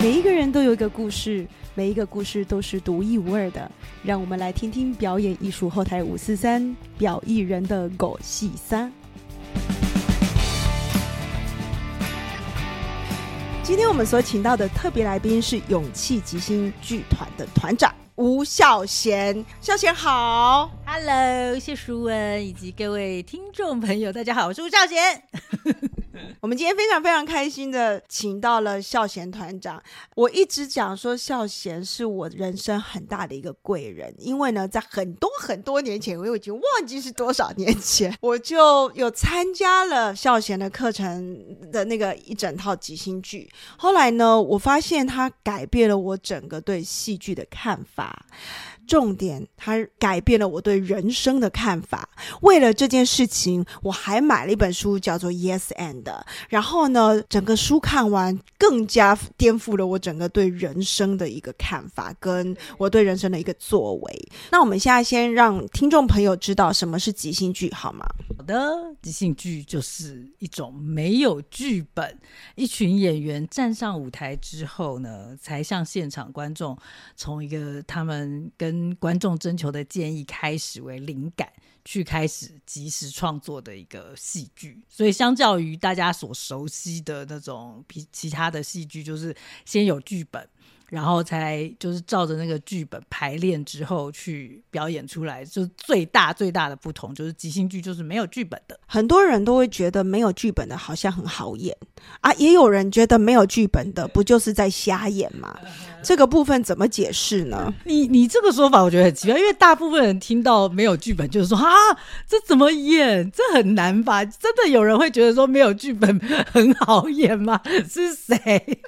每一个人都有一个故事，每一个故事都是独一无二的。让我们来听听表演艺术后台五四三表艺人的狗戏三。今天我们所请到的特别来宾是勇气即兴剧团的团长吴孝贤，孝贤好。Hello，谢淑文以及各位听众朋友，大家好，我是吴孝贤。我们今天非常非常开心的请到了孝贤团长。我一直讲说孝贤是我人生很大的一个贵人，因为呢，在很多很多年前，我已经忘记是多少年前，我就有参加了孝贤的课程的那个一整套即兴剧。后来呢，我发现他改变了我整个对戏剧的看法。重点，它改变了我对人生的看法。为了这件事情，我还买了一本书，叫做《Yes and》。然后呢，整个书看完，更加颠覆了我整个对人生的一个看法，跟我对人生的一个作为。那我们现在先让听众朋友知道什么是即兴剧，好吗？好的，即兴剧就是一种没有剧本，一群演员站上舞台之后呢，才向现场观众从一个他们跟观众征求的建议开始为灵感，去开始及时创作的一个戏剧。所以，相较于大家所熟悉的那种比其他的戏剧，就是先有剧本。然后才就是照着那个剧本排练之后去表演出来，就最大最大的不同就是即兴剧就是没有剧本的。很多人都会觉得没有剧本的好像很好演啊，也有人觉得没有剧本的不就是在瞎演吗？这个部分怎么解释呢？你你这个说法我觉得很奇怪，因为大部分人听到没有剧本就是说啊，这怎么演？这很难吧？真的有人会觉得说没有剧本 很好演吗？是谁？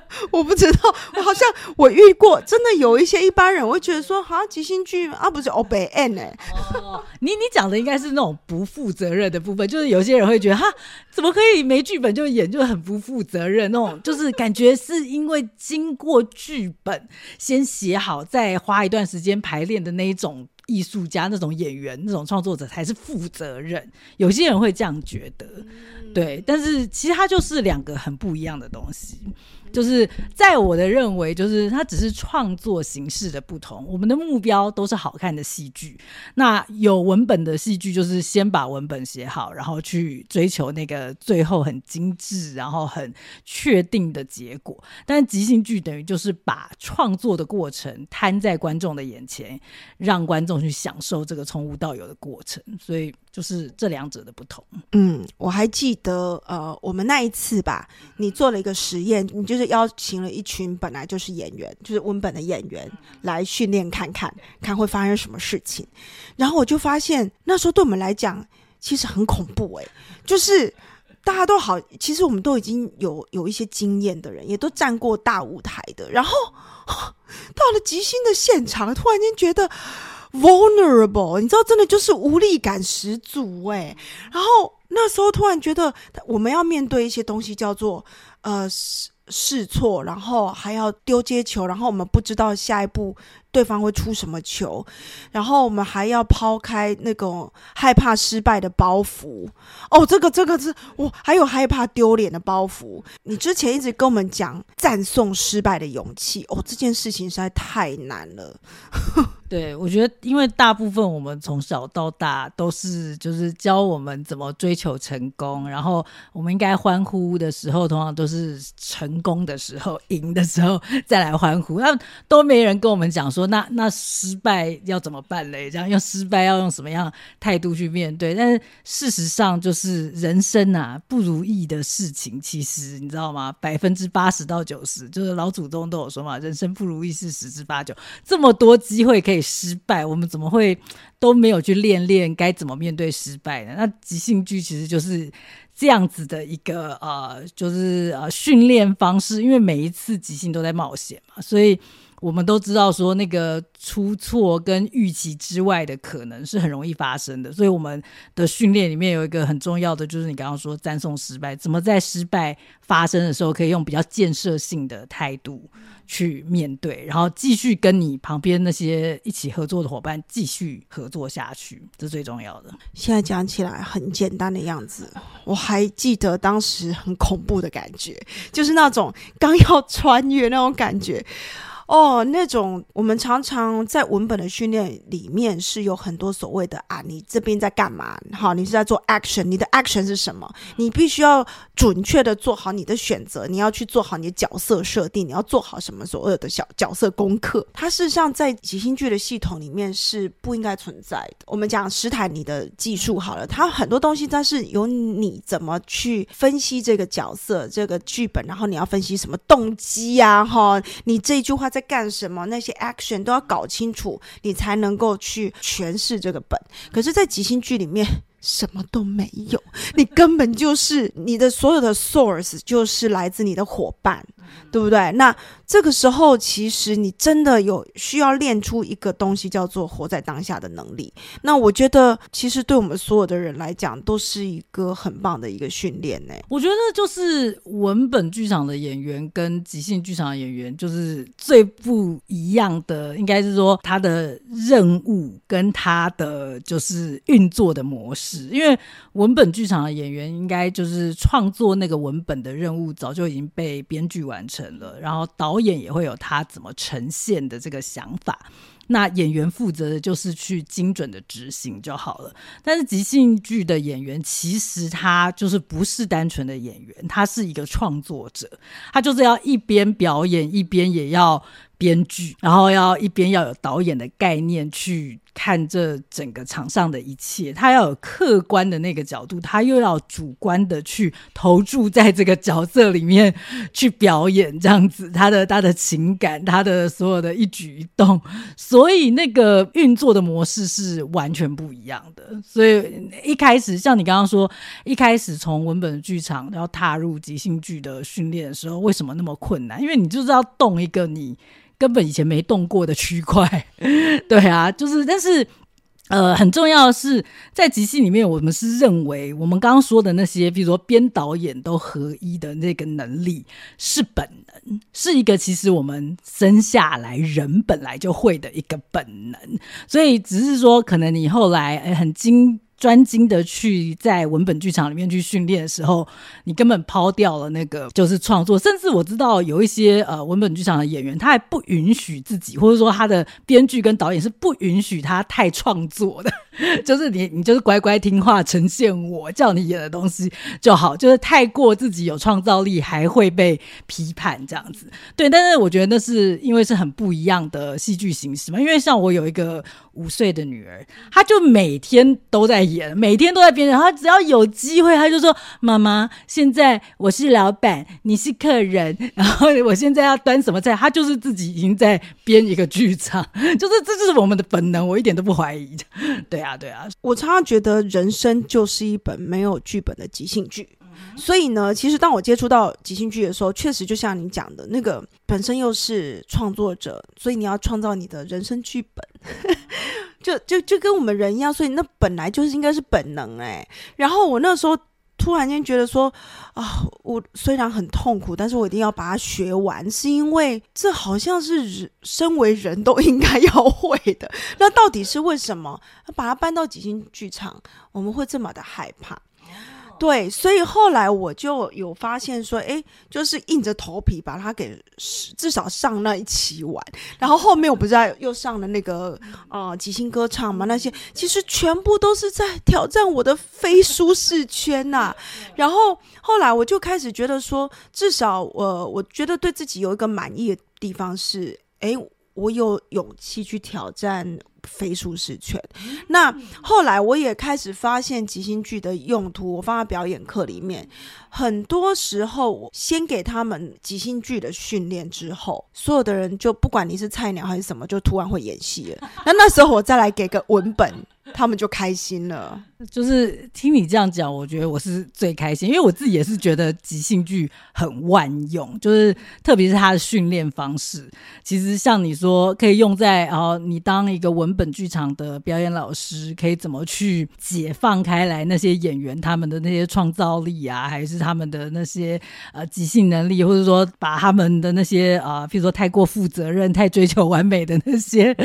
我不知道，我好像我遇过，真的有一些一般人会觉得说，好像即兴剧啊，不是 O 北 N 哎，哦，你你讲的应该是那种不负责任的部分，就是有些人会觉得哈，怎么可以没剧本就演，就很不负责任那种，就是感觉是因为经过剧本先写好，再花一段时间排练的那一种。艺术家那种演员、那种创作者才是负责任，有些人会这样觉得，对。但是其实它就是两个很不一样的东西。就是在我的认为，就是它只是创作形式的不同。我们的目标都是好看的戏剧。那有文本的戏剧，就是先把文本写好，然后去追求那个最后很精致，然后很确定的结果。但即兴剧等于就是把创作的过程摊在观众的眼前，让观众去享受这个从无到有的过程。所以就是这两者的不同。嗯，我还记得，呃，我们那一次吧，你做了一个实验，你就是邀请了一群本来就是演员，就是文本的演员来训练看看，看会发生什么事情。然后我就发现，那时候对我们来讲其实很恐怖诶、就是大家都好，其实我们都已经有有一些经验的人，也都站过大舞台的，然后 到了即兴的现场，突然间觉得。vulnerable，你知道，真的就是无力感十足哎。然后那时候突然觉得，我们要面对一些东西，叫做呃试试错，然后还要丢接球，然后我们不知道下一步对方会出什么球，然后我们还要抛开那种害怕失败的包袱。哦，这个这个是我还有害怕丢脸的包袱。你之前一直跟我们讲赞颂失败的勇气，哦，这件事情实在太难了。对，我觉得，因为大部分我们从小到大都是就是教我们怎么追求成功，然后我们应该欢呼的时候，通常都是成功的时候、赢的时候再来欢呼，那都没人跟我们讲说，那那失败要怎么办嘞？这样用失败要用什么样态度去面对？但是事实上，就是人生啊，不如意的事情，其实你知道吗？百分之八十到九十，就是老祖宗都有说嘛，人生不如意事十之八九，这么多机会可以。失败，我们怎么会都没有去练练该怎么面对失败呢？那即兴剧其实就是这样子的一个呃，就是呃训练方式，因为每一次即兴都在冒险嘛，所以我们都知道说那个出错跟预期之外的可能是很容易发生的，所以我们的训练里面有一个很重要的，就是你刚刚说赞颂失败，怎么在失败发生的时候可以用比较建设性的态度。去面对，然后继续跟你旁边那些一起合作的伙伴继续合作下去，这最重要的。现在讲起来很简单的样子，我还记得当时很恐怖的感觉，就是那种刚要穿越那种感觉。哦，那种我们常常在文本的训练里面是有很多所谓的啊，你这边在干嘛？好，你是在做 action，你的 action 是什么？你必须要准确的做好你的选择，你要去做好你的角色设定，你要做好什么所有的小角色功课。它事实上在即兴剧的系统里面是不应该存在的。我们讲史坦尼的技术好了，它很多东西它是由你怎么去分析这个角色、这个剧本，然后你要分析什么动机呀？哈，你这句话。在干什么？那些 action 都要搞清楚，你才能够去诠释这个本。可是，在即兴剧里面。什么都没有，你根本就是你的所有的 source 就是来自你的伙伴，对不对？那这个时候，其实你真的有需要练出一个东西，叫做活在当下的能力。那我觉得，其实对我们所有的人来讲，都是一个很棒的一个训练呢。我觉得，就是文本剧场的演员跟即兴剧场的演员，就是最不一样的，应该是说他的任务跟他的就是运作的模式。因为文本剧场的演员应该就是创作那个文本的任务早就已经被编剧完完成了，然后导演也会有他怎么呈现的这个想法，那演员负责的就是去精准的执行就好了。但是即兴剧的演员其实他就是不是单纯的演员，他是一个创作者，他就是要一边表演一边也要编剧，然后要一边要有导演的概念去。看这整个场上的一切，他要有客观的那个角度，他又要主观的去投注在这个角色里面去表演，这样子，他的他的情感，他的所有的一举一动，所以那个运作的模式是完全不一样的。所以一开始，像你刚刚说，一开始从文本剧场要踏入即兴剧的训练的时候，为什么那么困难？因为你就是要动一个你。根本以前没动过的区块，对啊，就是，但是，呃，很重要的是，在即兴里面，我们是认为我们刚刚说的那些，比如说编导演都合一的那个能力是本能，是一个其实我们生下来人本来就会的一个本能，所以只是说，可能你后来很精。专精的去在文本剧场里面去训练的时候，你根本抛掉了那个就是创作。甚至我知道有一些呃文本剧场的演员，他还不允许自己，或者说他的编剧跟导演是不允许他太创作的。就是你你就是乖乖听话呈现我叫你演的东西就好。就是太过自己有创造力，还会被批判这样子。对，但是我觉得那是因为是很不一样的戏剧形式嘛。因为像我有一个五岁的女儿，她就每天都在。演每天都在编，然后只要有机会，他就说：“妈妈，现在我是老板，你是客人，然后我现在要端什么菜？”他就是自己已经在编一个剧场，就是这就是我们的本能，我一点都不怀疑。对啊，对啊，我常常觉得人生就是一本没有剧本的即兴剧。所以呢，其实当我接触到即兴剧的时候，确实就像你讲的那个，本身又是创作者，所以你要创造你的人生剧本。就就就跟我们人一样，所以那本来就是应该是本能哎。然后我那时候突然间觉得说啊，我虽然很痛苦，但是我一定要把它学完，是因为这好像是身为人都应该要会的。那到底是为什么？把它搬到即兴剧场，我们会这么的害怕？对，所以后来我就有发现说，哎，就是硬着头皮把它给至少上那一期完，然后后面我不是又上了那个啊即兴歌唱嘛，那些其实全部都是在挑战我的非舒适圈呐。然后后来我就开始觉得说，至少我我觉得对自己有一个满意的地方是，哎。我有勇气去挑战非舒适圈。那后来我也开始发现即兴剧的用途，我放在表演课里面。很多时候，我先给他们即兴剧的训练之后，所有的人就不管你是菜鸟还是什么，就突然会演戏了。那那时候我再来给个文本，他们就开心了。就是听你这样讲，我觉得我是最开心，因为我自己也是觉得即兴剧很万用，就是特别是它的训练方式。其实像你说，可以用在哦，你当一个文本剧场的表演老师，可以怎么去解放开来那些演员他们的那些创造力啊，还是他们的那些呃即兴能力，或者说把他们的那些啊，譬如说太过负责任、太追求完美的那些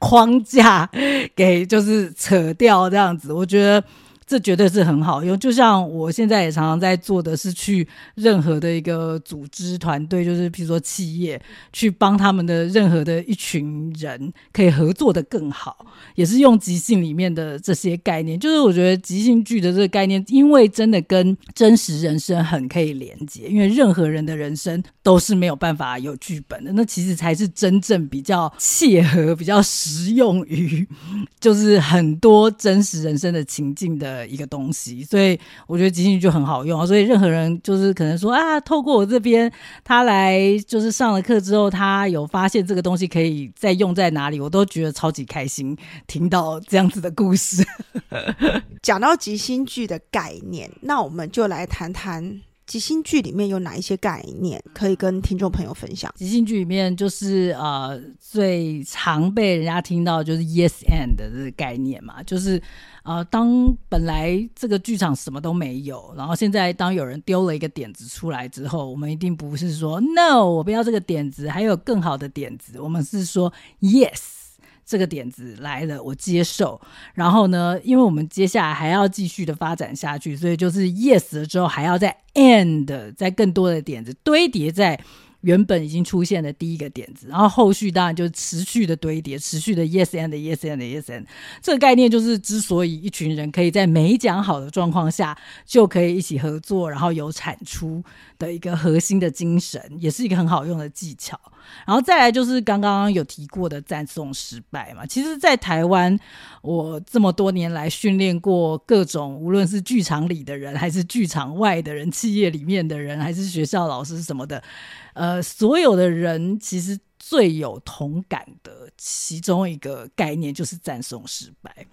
框架给就是扯掉这样子，我觉得。这绝对是很好用，就像我现在也常常在做的是去任何的一个组织团队，就是比如说企业，去帮他们的任何的一群人可以合作的更好，也是用即兴里面的这些概念。就是我觉得即兴剧的这个概念，因为真的跟真实人生很可以连接，因为任何人的人生都是没有办法有剧本的，那其实才是真正比较契合、比较实用于 就是很多真实人生的情境的。的一个东西，所以我觉得即兴剧就很好用。所以任何人就是可能说啊，透过我这边他来就是上了课之后，他有发现这个东西可以再用在哪里，我都觉得超级开心。听到这样子的故事，讲到即兴剧的概念，那我们就来谈谈即兴剧里面有哪一些概念可以跟听众朋友分享。即兴剧里面就是呃最常被人家听到就是 yes and 的这个概念嘛，就是。呃，当本来这个剧场什么都没有，然后现在当有人丢了一个点子出来之后，我们一定不是说 “no”，我不要这个点子，还有更好的点子。我们是说 “yes”，这个点子来了，我接受。然后呢，因为我们接下来还要继续的发展下去，所以就是 “yes” 了之后，还要再 “and”，在更多的点子堆叠在。原本已经出现的第一个点子，然后后续当然就持续的堆叠，持续的 yes and yes and yes and 这个概念就是之所以一群人可以在没讲好的状况下就可以一起合作，然后有产出的一个核心的精神，也是一个很好用的技巧。然后再来就是刚刚有提过的赞颂失败嘛，其实，在台湾我这么多年来训练过各种，无论是剧场里的人，还是剧场外的人，企业里面的人，还是学校老师什么的。呃，所有的人其实最有同感的其中一个概念就是赞颂失败，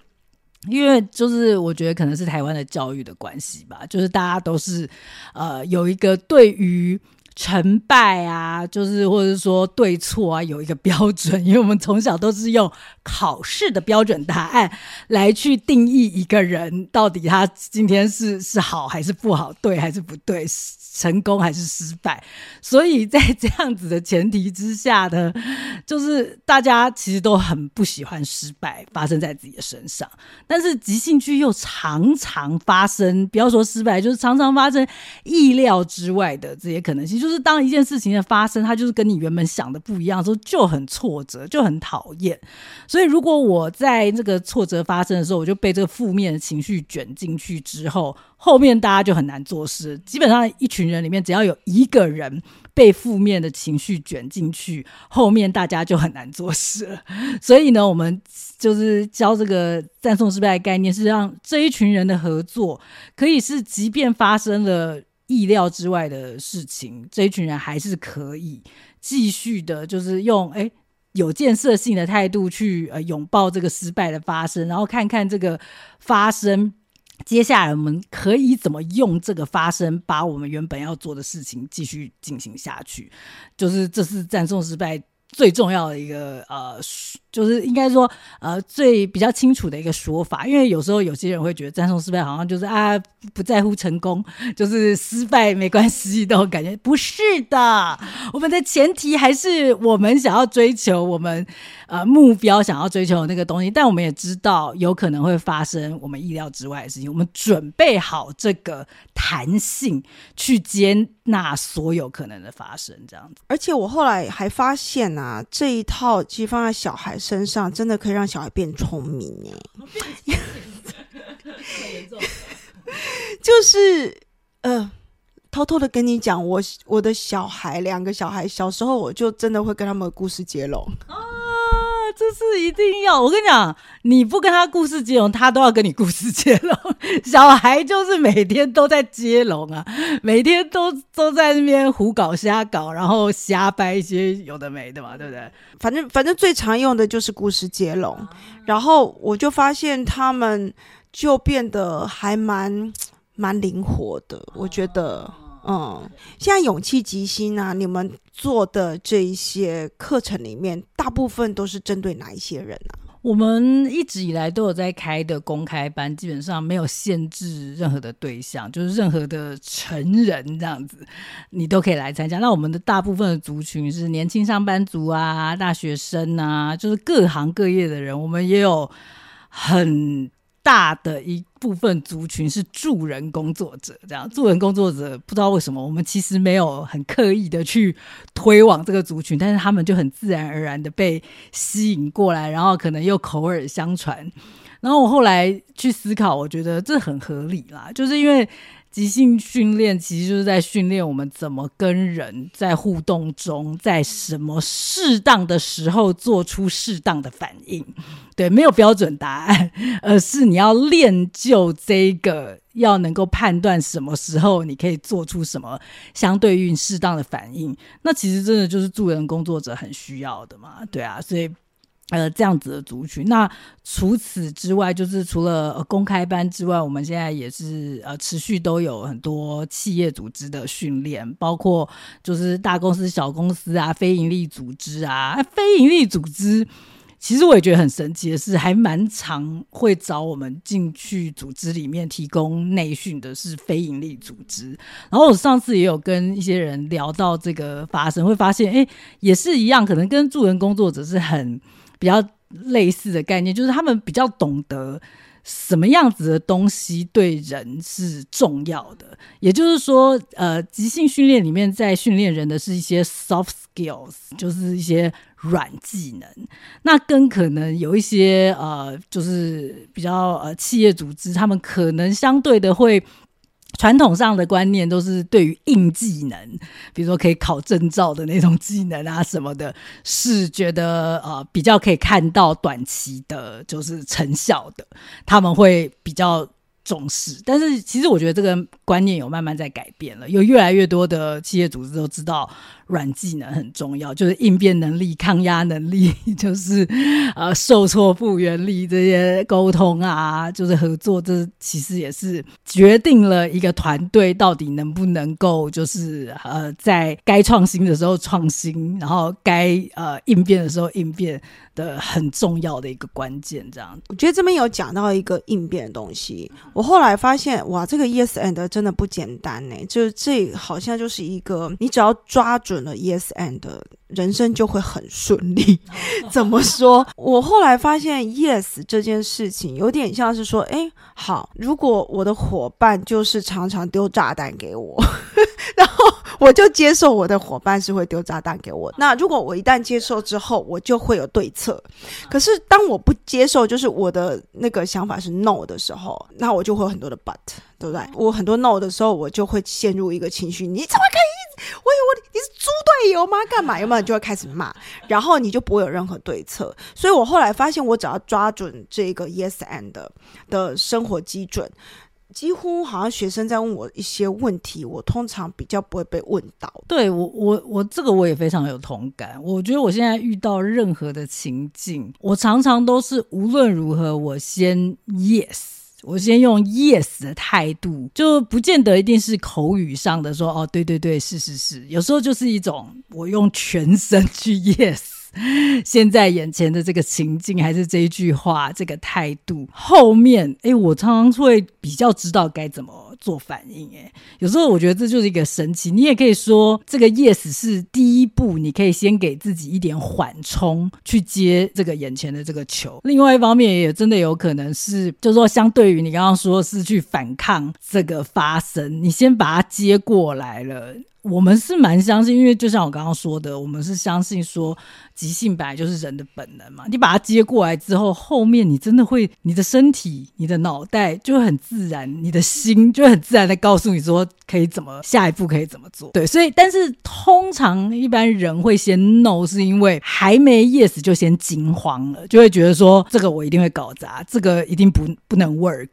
因为就是我觉得可能是台湾的教育的关系吧，就是大家都是呃有一个对于。成败啊，就是或者说对错啊，有一个标准，因为我们从小都是用考试的标准答案来去定义一个人到底他今天是是好还是不好，对还是不对，成功还是失败。所以在这样子的前提之下呢，就是大家其实都很不喜欢失败发生在自己的身上，但是即兴剧又常常发生，不要说失败，就是常常发生意料之外的这些可能性。就是当一件事情的发生，它就是跟你原本想的不一样的时候，就很挫折，就很讨厌。所以，如果我在这个挫折发生的时候，我就被这个负面的情绪卷进去之后，后面大家就很难做事。基本上，一群人里面只要有一个人被负面的情绪卷进去，后面大家就很难做事了。所以呢，我们就是教这个赞颂失败的概念，是让这一群人的合作可以是，即便发生了。意料之外的事情，这一群人还是可以继续的，就是用哎有建设性的态度去呃拥抱这个失败的发生，然后看看这个发生，接下来我们可以怎么用这个发生，把我们原本要做的事情继续进行下去。就是这次赞颂失败最重要的一个呃。就是应该说，呃，最比较清楚的一个说法，因为有时候有些人会觉得赞颂失败好像就是啊不在乎成功，就是失败没关系的感觉，不是的。我们的前提还是我们想要追求我们呃目标想要追求的那个东西，但我们也知道有可能会发生我们意料之外的事情，我们准备好这个弹性去接纳所有可能的发生，这样子。而且我后来还发现啊，啊这一套其实放在小孩。身上真的可以让小孩变聪明哎，就是呃，偷偷的跟你讲，我我的小孩两个小孩小时候，我就真的会跟他们的故事接龙哦，这是一定要。我跟你讲，你不跟他故事接龙，他都要跟你故事接龙。小孩就是每天都在接龙啊，每天都都在那边胡搞瞎搞，然后瞎掰一些有的没的嘛，对不对？反正反正最常用的就是故事接龙，然后我就发现他们就变得还蛮蛮灵活的，我觉得。嗯，现在勇气即兴啊，你们做的这一些课程里面，大部分都是针对哪一些人呢？我们一直以来都有在开的公开班，基本上没有限制任何的对象，就是任何的成人这样子，你都可以来参加。那我们的大部分的族群是年轻上班族啊、大学生啊，就是各行各业的人，我们也有很。大的一部分族群是助人工作者，这样助人工作者不知道为什么，我们其实没有很刻意的去推广这个族群，但是他们就很自然而然的被吸引过来，然后可能又口耳相传，然后我后来去思考，我觉得这很合理啦，就是因为。即兴训练其实就是在训练我们怎么跟人在互动中，在什么适当的时候做出适当的反应。对，没有标准答案，而是你要练就这个，要能够判断什么时候你可以做出什么相对应适当的反应。那其实真的就是助人工作者很需要的嘛？对啊，所以。呃，这样子的族群。那除此之外，就是除了公开班之外，我们现在也是呃持续都有很多企业组织的训练，包括就是大公司、小公司啊，非营利组织啊。非营利组织其实我也觉得很神奇的是，还蛮常会找我们进去组织里面提供内训的，是非营利组织。然后我上次也有跟一些人聊到这个发生，会发现哎，也是一样，可能跟助人工作者是很。比较类似的概念，就是他们比较懂得什么样子的东西对人是重要的。也就是说，呃，即兴训练里面在训练人的是一些 soft skills，就是一些软技能。那跟可能有一些呃，就是比较呃企业组织，他们可能相对的会。传统上的观念都是对于硬技能，比如说可以考证照的那种技能啊什么的，是觉得呃比较可以看到短期的，就是成效的，他们会比较重视。但是其实我觉得这个观念有慢慢在改变了，有越来越多的企业组织都知道。软技能很重要，就是应变能力、抗压能力，就是呃受挫复原力这些沟通啊，就是合作，这其实也是决定了一个团队到底能不能够，就是呃在该创新的时候创新，然后该呃应变的时候应变的很重要的一个关键。这样，我觉得这边有讲到一个应变的东西，我后来发现哇，这个 Yes and 真的不简单呢，就是这好像就是一个你只要抓住准。了 yes and 人生就会很顺利。怎么说？我后来发现 yes 这件事情有点像是说，哎，好，如果我的伙伴就是常常丢炸弹给我，然后我就接受我的伙伴是会丢炸弹给我。那如果我一旦接受之后，我就会有对策。可是当我不接受，就是我的那个想法是 no 的时候，那我就会有很多的 but，对不对？我很多 no 的时候，我就会陷入一个情绪，你怎么可以？我以为，你是猪队友吗？干嘛？有没有就会开始骂，然后你就不会有任何对策。所以我后来发现，我只要抓准这个 yes and 的生活基准，几乎好像学生在问我一些问题，我通常比较不会被问到。对我，我我这个我也非常有同感。我觉得我现在遇到任何的情境，我常常都是无论如何，我先 yes。我先用 yes 的态度，就不见得一定是口语上的说哦，对对对，是是是，有时候就是一种我用全身去 yes。现在眼前的这个情境，还是这一句话，这个态度，后面，哎，我常常会比较知道该怎么做反应。哎，有时候我觉得这就是一个神奇。你也可以说，这个 yes 是第一步，你可以先给自己一点缓冲，去接这个眼前的这个球。另外一方面，也真的有可能是，就是说，相对于你刚刚说是去反抗这个发生，你先把它接过来了。我们是蛮相信，因为就像我刚刚说的，我们是相信说即兴本来就是人的本能嘛。你把它接过来之后，后面你真的会，你的身体、你的脑袋就会很自然，你的心就会很自然的告诉你说可以怎么下一步可以怎么做。对，所以但是通常一般人会先 no，是因为还没 yes 就先惊慌了，就会觉得说这个我一定会搞砸，这个一定不不能 work。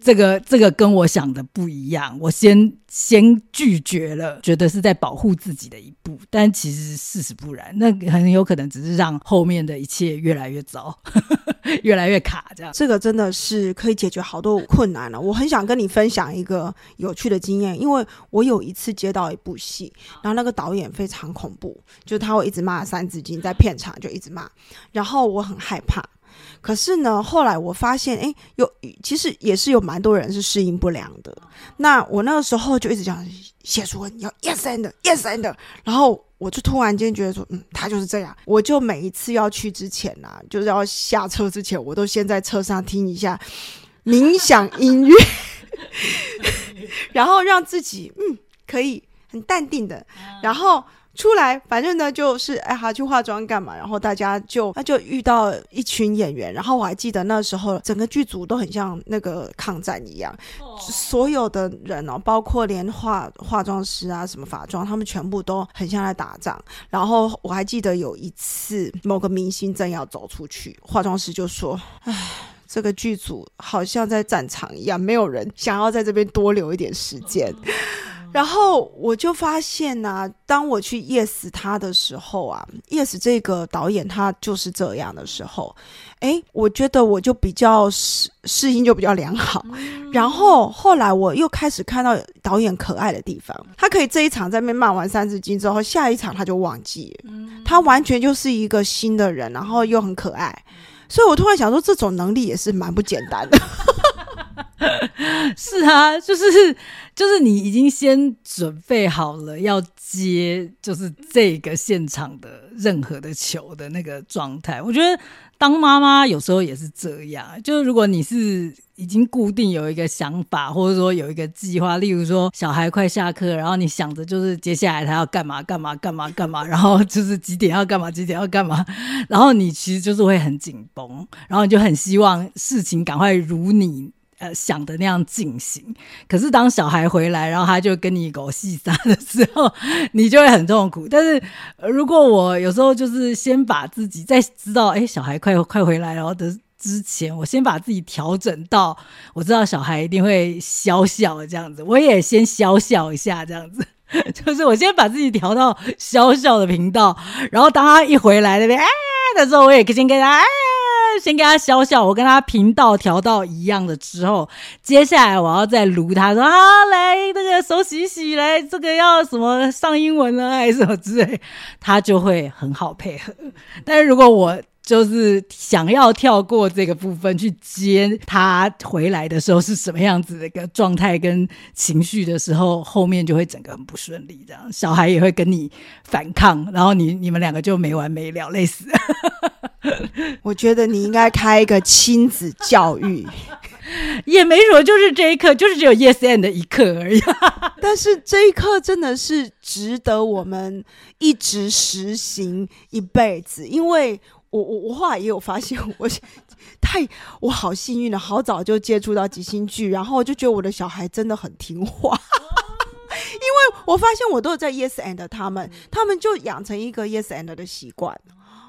这个这个跟我想的不一样，我先先拒绝了，觉得是在保护自己的一步，但其实事实不然，那很有可能只是让后面的一切越来越糟，越来越卡这样。这个真的是可以解决好多困难了。我很想跟你分享一个有趣的经验，因为我有一次接到一部戏，然后那个导演非常恐怖，就是他会一直骂《三字经》，在片场就一直骂，然后我很害怕。可是呢，后来我发现，哎，有其实也是有蛮多人是适应不良的。那我那个时候就一直讲写书文要 yes and yes and，然后我就突然间觉得说，嗯，他就是这样。我就每一次要去之前呐，就是要下车之前，我都先在车上听一下冥想音乐，然后让自己嗯可以很淡定的，然后。出来，反正呢就是哎哈去化妆干嘛？然后大家就他就遇到一群演员，然后我还记得那时候整个剧组都很像那个抗战一样，所有的人哦，包括连化化妆师啊、什么法妆，他们全部都很像在打仗。然后我还记得有一次某个明星正要走出去，化妆师就说：“唉，这个剧组好像在战场一样，没有人想要在这边多留一点时间。”然后我就发现呐，当我去 yes 他的时候啊，yes 这个导演他就是这样的时候，哎，我觉得我就比较适适应就比较良好。然后后来我又开始看到导演可爱的地方，他可以这一场在那边骂完三字经之后，下一场他就忘记，他完全就是一个新的人，然后又很可爱。所以我突然想说，这种能力也是蛮不简单的。是啊，就是就是你已经先准备好了要接，就是这个现场的任何的球的那个状态。我觉得当妈妈有时候也是这样，就是如果你是已经固定有一个想法，或者说有一个计划，例如说小孩快下课，然后你想着就是接下来他要干嘛干嘛干嘛干嘛，然后就是几点要干嘛几点要干嘛，然后你其实就是会很紧绷，然后你就很希望事情赶快如你。呃，想的那样进行，可是当小孩回来，然后他就跟你狗戏撒的时候，你就会很痛苦。但是如果我有时候就是先把自己在知道，哎，小孩快快回来了的之前，我先把自己调整到我知道小孩一定会笑笑这样子，我也先笑笑一下这样子，就是我先把自己调到笑笑的频道，然后当他一回来那边哎的时候，我也先跟他哎。先给他消消，我跟他频道调到一样的之后，接下来我要再撸他说啊，来那个手洗洗，来这个要什么上英文了还是什么之类，他就会很好配合。但是如果我就是想要跳过这个部分去接他回来的时候是什么样子的一个状态跟情绪的时候，后面就会整个很不顺利，这样小孩也会跟你反抗，然后你你们两个就没完没了，累死。我觉得你应该开一个亲子教育，也没什么，就是这一刻，就是只有 yes and 的一刻而已。但是这一刻真的是值得我们一直实行一辈子，因为我我我后来也有发现，我太我好幸运了，好早就接触到即兴剧，然后就觉得我的小孩真的很听话，因为我发现我都有在 yes and 他们，他们就养成一个 yes and 的习惯。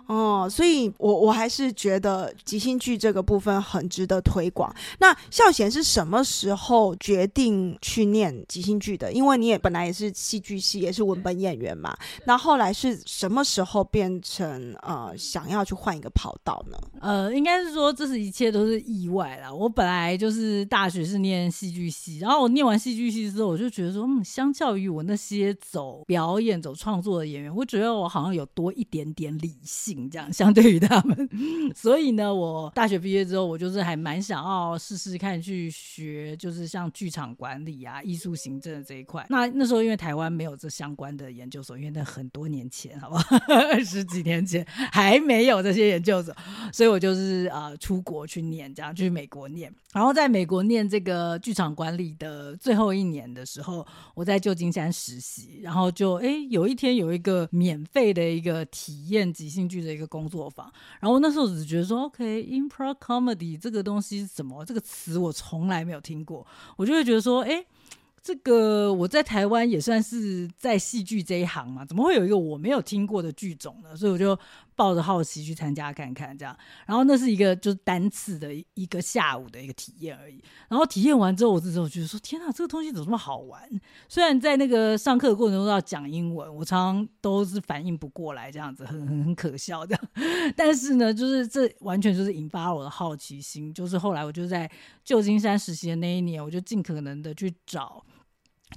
哦，所以我我还是觉得即兴剧这个部分很值得推广。那孝贤是什么时候决定去念即兴剧的？因为你也本来也是戏剧系，也是文本演员嘛。那后来是什么时候变成呃想要去换一个跑道呢？呃，应该是说这是一切都是意外啦。我本来就是大学是念戏剧系，然后我念完戏剧系之后，我就觉得说，嗯，相较于我那些走表演、走创作的演员，我觉得我好像有多一点点理性。这样相对于他们，所以呢，我大学毕业之后，我就是还蛮想要试试看去学，就是像剧场管理啊、艺术行政这一块。那那时候因为台湾没有这相关的研究所，因为那很多年前，好不好？二十几年前还没有这些研究所，所以我就是啊出国去念，这样去美国念。然后在美国念这个剧场管理的最后一年的时候，我在旧金山实习，然后就哎有一天有一个免费的一个体验即兴剧的一个工作坊，然后那时候只觉得说，OK，improv comedy 这个东西是什么？这个词我从来没有听过，我就会觉得说，哎。这个我在台湾也算是在戏剧这一行嘛，怎么会有一个我没有听过的剧种呢？所以我就抱着好奇去参加看看，这样。然后那是一个就是单次的一个下午的一个体验而已。然后体验完之后，我这时候觉得说：天啊，这个东西怎么这么好玩？虽然在那个上课的过程中要讲英文，我常常都是反应不过来，这样子很很很可笑这样。但是呢，就是这完全就是引发了我的好奇心。就是后来我就在旧金山实习的那一年，我就尽可能的去找。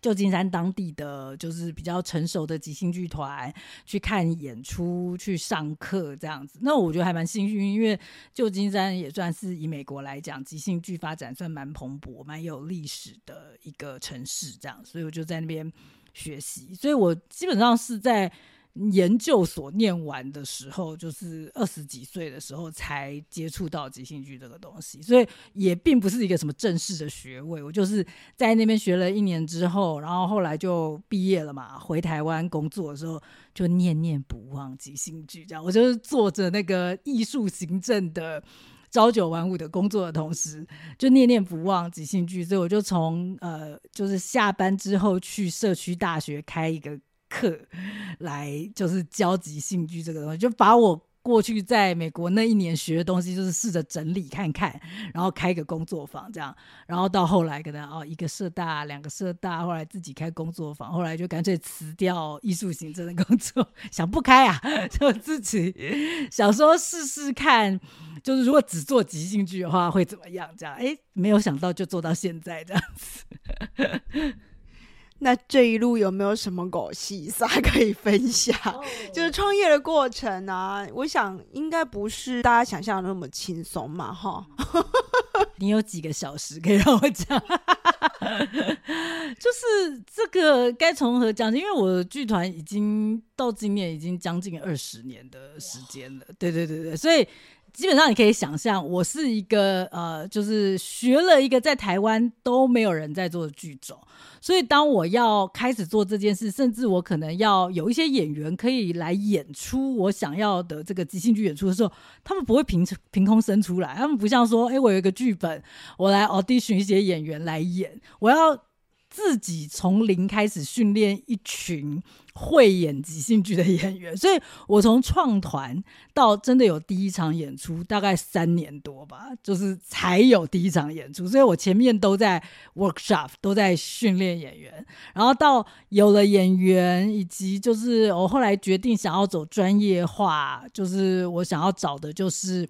旧金山当地的就是比较成熟的即兴剧团去看演出、去上课这样子，那我觉得还蛮幸运，因为旧金山也算是以美国来讲，即兴剧发展算蛮蓬勃、蛮有历史的一个城市，这样，所以我就在那边学习，所以我基本上是在。研究所念完的时候，就是二十几岁的时候才接触到即兴剧这个东西，所以也并不是一个什么正式的学位。我就是在那边学了一年之后，然后后来就毕业了嘛，回台湾工作的时候就念念不忘即兴剧，这样我就是做着那个艺术行政的朝九晚五的工作的同时，就念念不忘即兴剧，所以我就从呃，就是下班之后去社区大学开一个。课来就是教即兴剧这个东西，就把我过去在美国那一年学的东西，就是试着整理看看，然后开个工作坊这样，然后到后来可能哦一个社大两个社大，后来自己开工作坊，后来就干脆辞掉艺术行政的工作，想不开啊，就自己想说试试看，就是如果只做即兴剧的话会怎么样？这样哎，没有想到就做到现在这样子。那这一路有没有什么狗戏撒可以分享？就是创业的过程啊，我想应该不是大家想象的那么轻松嘛，哈。你有几个小时可以让我讲？就是这个该从何讲？因为我的剧团已经到今年已经将近二十年的时间了，对对对对，所以。基本上你可以想象，我是一个呃，就是学了一个在台湾都没有人在做的剧种，所以当我要开始做这件事，甚至我可能要有一些演员可以来演出我想要的这个即兴剧演出的时候，他们不会凭凭空生出来，他们不像说，哎，我有一个剧本，我来 audition 一些演员来演，我要。自己从零开始训练一群会演即兴剧的演员，所以我从创团到真的有第一场演出，大概三年多吧，就是才有第一场演出。所以我前面都在 workshop，都在训练演员，然后到有了演员，以及就是我后来决定想要走专业化，就是我想要找的就是。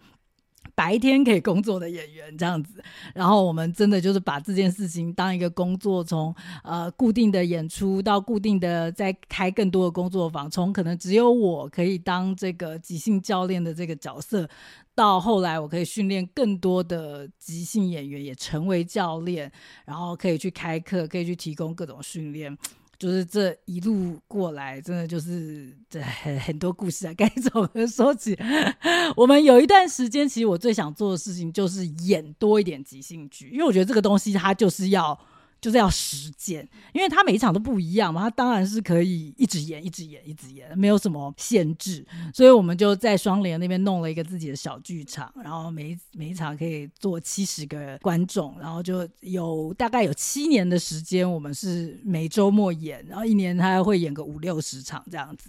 白天可以工作的演员这样子，然后我们真的就是把这件事情当一个工作，从呃固定的演出到固定的再开更多的工作坊，从可能只有我可以当这个即兴教练的这个角色，到后来我可以训练更多的即兴演员也成为教练，然后可以去开课，可以去提供各种训练。就是这一路过来，真的就是这很很多故事啊，该从何说起？我们有一段时间，其实我最想做的事情就是演多一点即兴剧，因为我觉得这个东西它就是要。就是要实践，因为他每一场都不一样嘛，他当然是可以一直演、一直演、一直演，没有什么限制。所以我们就在双联那边弄了一个自己的小剧场，然后每每一场可以坐七十个观众，然后就有大概有七年的时间，我们是每周末演，然后一年他会演个五六十场这样子。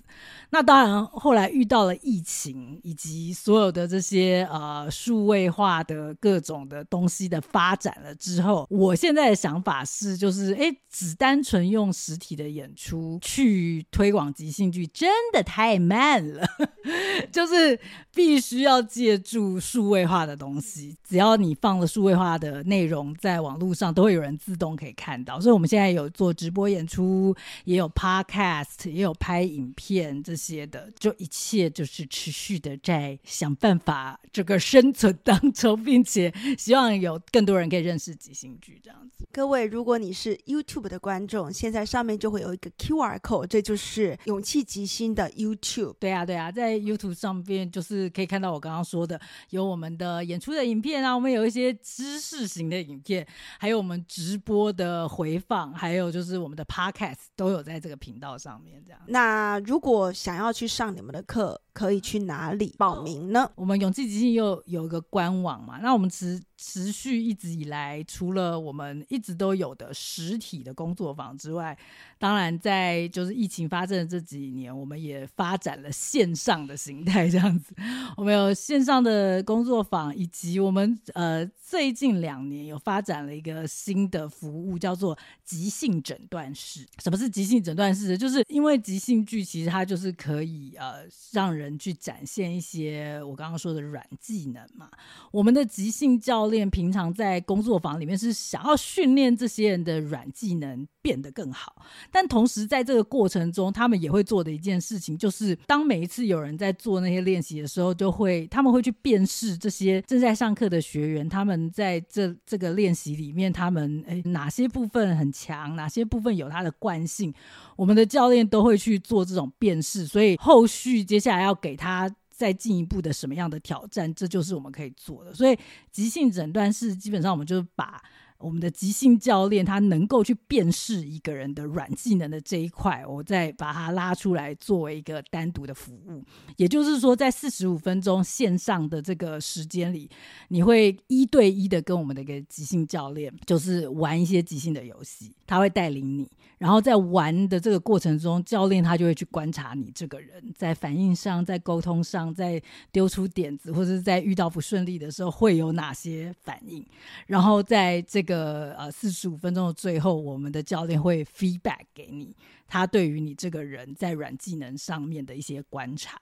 那当然后来遇到了疫情，以及所有的这些呃数位化的各种的东西的发展了之后，我现在的想法是。是，就是哎，只单纯用实体的演出去推广即兴剧，真的太慢了。就是必须要借助数位化的东西，只要你放了数位化的内容在网络上，都会有人自动可以看到。所以我们现在有做直播演出，也有 podcast，也有拍影片这些的，就一切就是持续的在想办法这个生存当中，并且希望有更多人可以认识即兴剧这样子。各位如果。果你是 YouTube 的观众，现在上面就会有一个 QR code，这就是勇气吉星的 YouTube。对啊，对啊，在 YouTube 上边就是可以看到我刚刚说的，有我们的演出的影片啊，我们有一些知识型的影片，还有我们直播的回放，还有就是我们的 Podcast 都有在这个频道上面。这样，那如果想要去上你们的课，可以去哪里报名呢？我们勇气吉星又有一个官网嘛，那我们持持续一直以来，除了我们一直都有的实体的工作坊之外，当然在就是疫情发生的这几年，我们也发展了线上的形态，这样子，我们有线上的工作坊，以及我们呃最近两年有发展了一个新的服务，叫做即兴诊断室。什么是即兴诊断室？就是因为即兴剧其实它就是可以呃让人去展现一些我刚刚说的软技能嘛。我们的即兴教练平常在工作坊里面是想要训练这些人的软技能变得更好，但同时在这个过程中，他们也会做的一件事情，就是当每一次有人在做那些练习的时候，就会他们会去辨识这些正在上课的学员，他们在这这个练习里面，他们诶哪些部分很强，哪些部分有他的惯性，我们的教练都会去做这种辨识，所以后续接下来要给他。再进一步的什么样的挑战，这就是我们可以做的。所以，急性诊断是基本上我们就是把我们的即兴教练他能够去辨识一个人的软技能的这一块，我再把它拉出来作为一个单独的服务。也就是说，在四十五分钟线上的这个时间里，你会一对一的跟我们的一个即兴教练，就是玩一些即兴的游戏，他会带领你。然后在玩的这个过程中，教练他就会去观察你这个人，在反应上、在沟通上、在丢出点子或者是在遇到不顺利的时候会有哪些反应。然后在这个呃四十五分钟的最后，我们的教练会 feedback 给你，他对于你这个人在软技能上面的一些观察。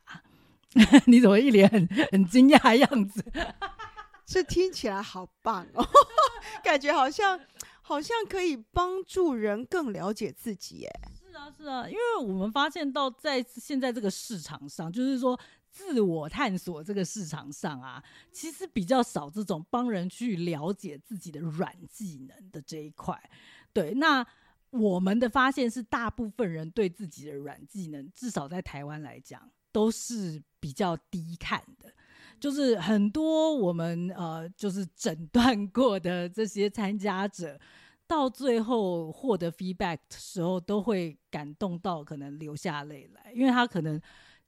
你怎么一脸很很惊讶的样子？这听起来好棒哦，感觉好像。好像可以帮助人更了解自己，耶。是啊，是啊，因为我们发现到在现在这个市场上，就是说自我探索这个市场上啊，其实比较少这种帮人去了解自己的软技能的这一块。对，那我们的发现是，大部分人对自己的软技能，至少在台湾来讲，都是比较低看的。就是很多我们呃，就是诊断过的这些参加者，到最后获得 feedback 的时候，都会感动到可能流下泪来，因为他可能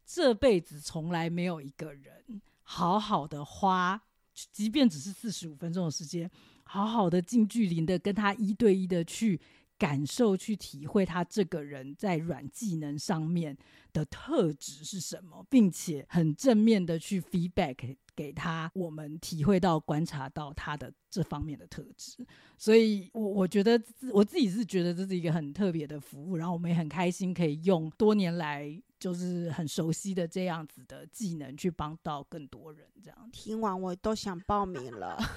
这辈子从来没有一个人好好的花，即便只是四十五分钟的时间，好好的近距离的跟他一对一的去。感受去体会他这个人在软技能上面的特质是什么，并且很正面的去 feedback 给他，我们体会到、观察到他的这方面的特质。所以，我我觉得我自己是觉得这是一个很特别的服务，然后我们也很开心可以用多年来就是很熟悉的这样子的技能去帮到更多人。这样听完我都想报名了。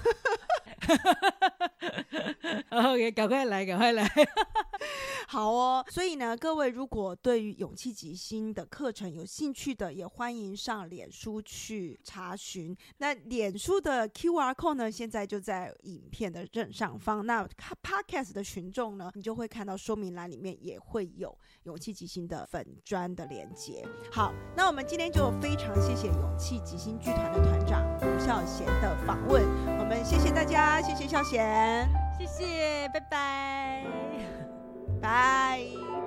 OK，赶快来，赶快来。好哦，所以呢，各位如果对于勇气即兴的课程有兴趣的，也欢迎上脸书去查询。那脸书的 QR code 呢，现在就在影片的正上方。那 Podcast 的群众呢，你就会看到说明栏里面也会有勇气即兴的粉砖的连接。好，那我们今天就非常谢谢勇气即兴剧团的团长吴孝贤的访问。我们谢谢大家，谢谢孝贤，谢谢，拜拜。Bye.